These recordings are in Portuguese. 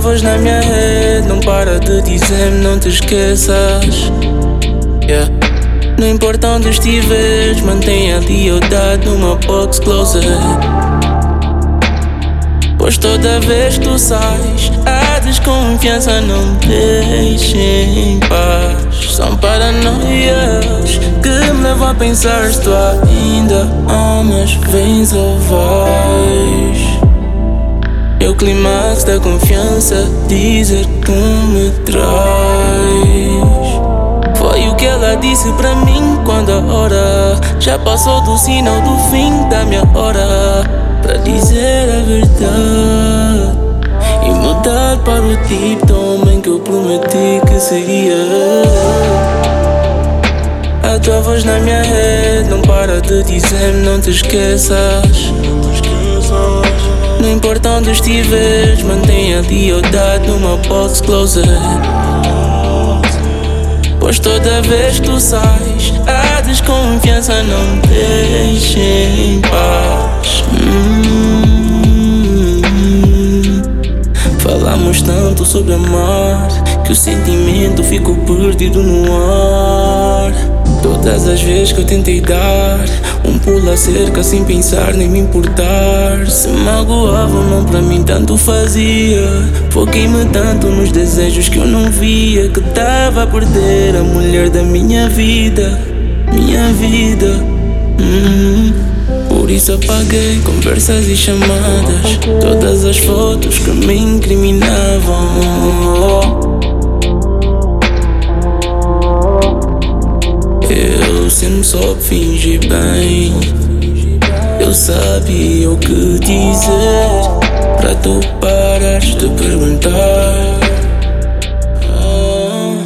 voz na minha rede não para de dizer-me não te esqueças. Yeah. Não importa onde estiveres, mantenha a lealdade numa box closet. Pois toda vez que tu sais, a desconfiança não deixa em paz. São paranoias que me levam a pensar se tu ainda amas, vens ou vais. É o clímax da confiança dizer que me traz. Foi o que ela disse pra mim quando a hora já passou do sinal do fim da minha hora. Pra dizer a verdade e mudar para o tipo de homem que eu prometi que seria. A tua voz na minha rede não para de dizer-me não te esqueças. Não importa onde estiveres, mantenha a lealdade numa box closet. Pois toda vez que tu sais, a desconfiança não deixa em paz. Hum. Falamos tanto sobre amar que o sentimento ficou perdido no ar. Todas as vezes que eu tentei dar um pulo a cerca sem pensar nem me importar. Se magoavam, não pra mim tanto fazia. Foquei-me tanto nos desejos que eu não via. Que tava a perder a mulher da minha vida. Minha vida. Hum. Por isso apaguei conversas e chamadas. Todas as fotos que me incriminavam. Eu sempre só fingi bem. Eu sabia o que dizer para tu parares de perguntar. Ah.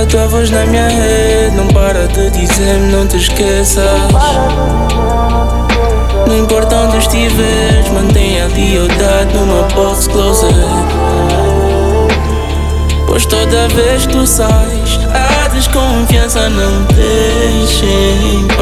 A tua voz na minha rede não para de dizer-me não te esqueças. Não importa onde estiveres, mantenha a lealdade numa box closet. Toda vez que tu sais, a desconfiança não deixa.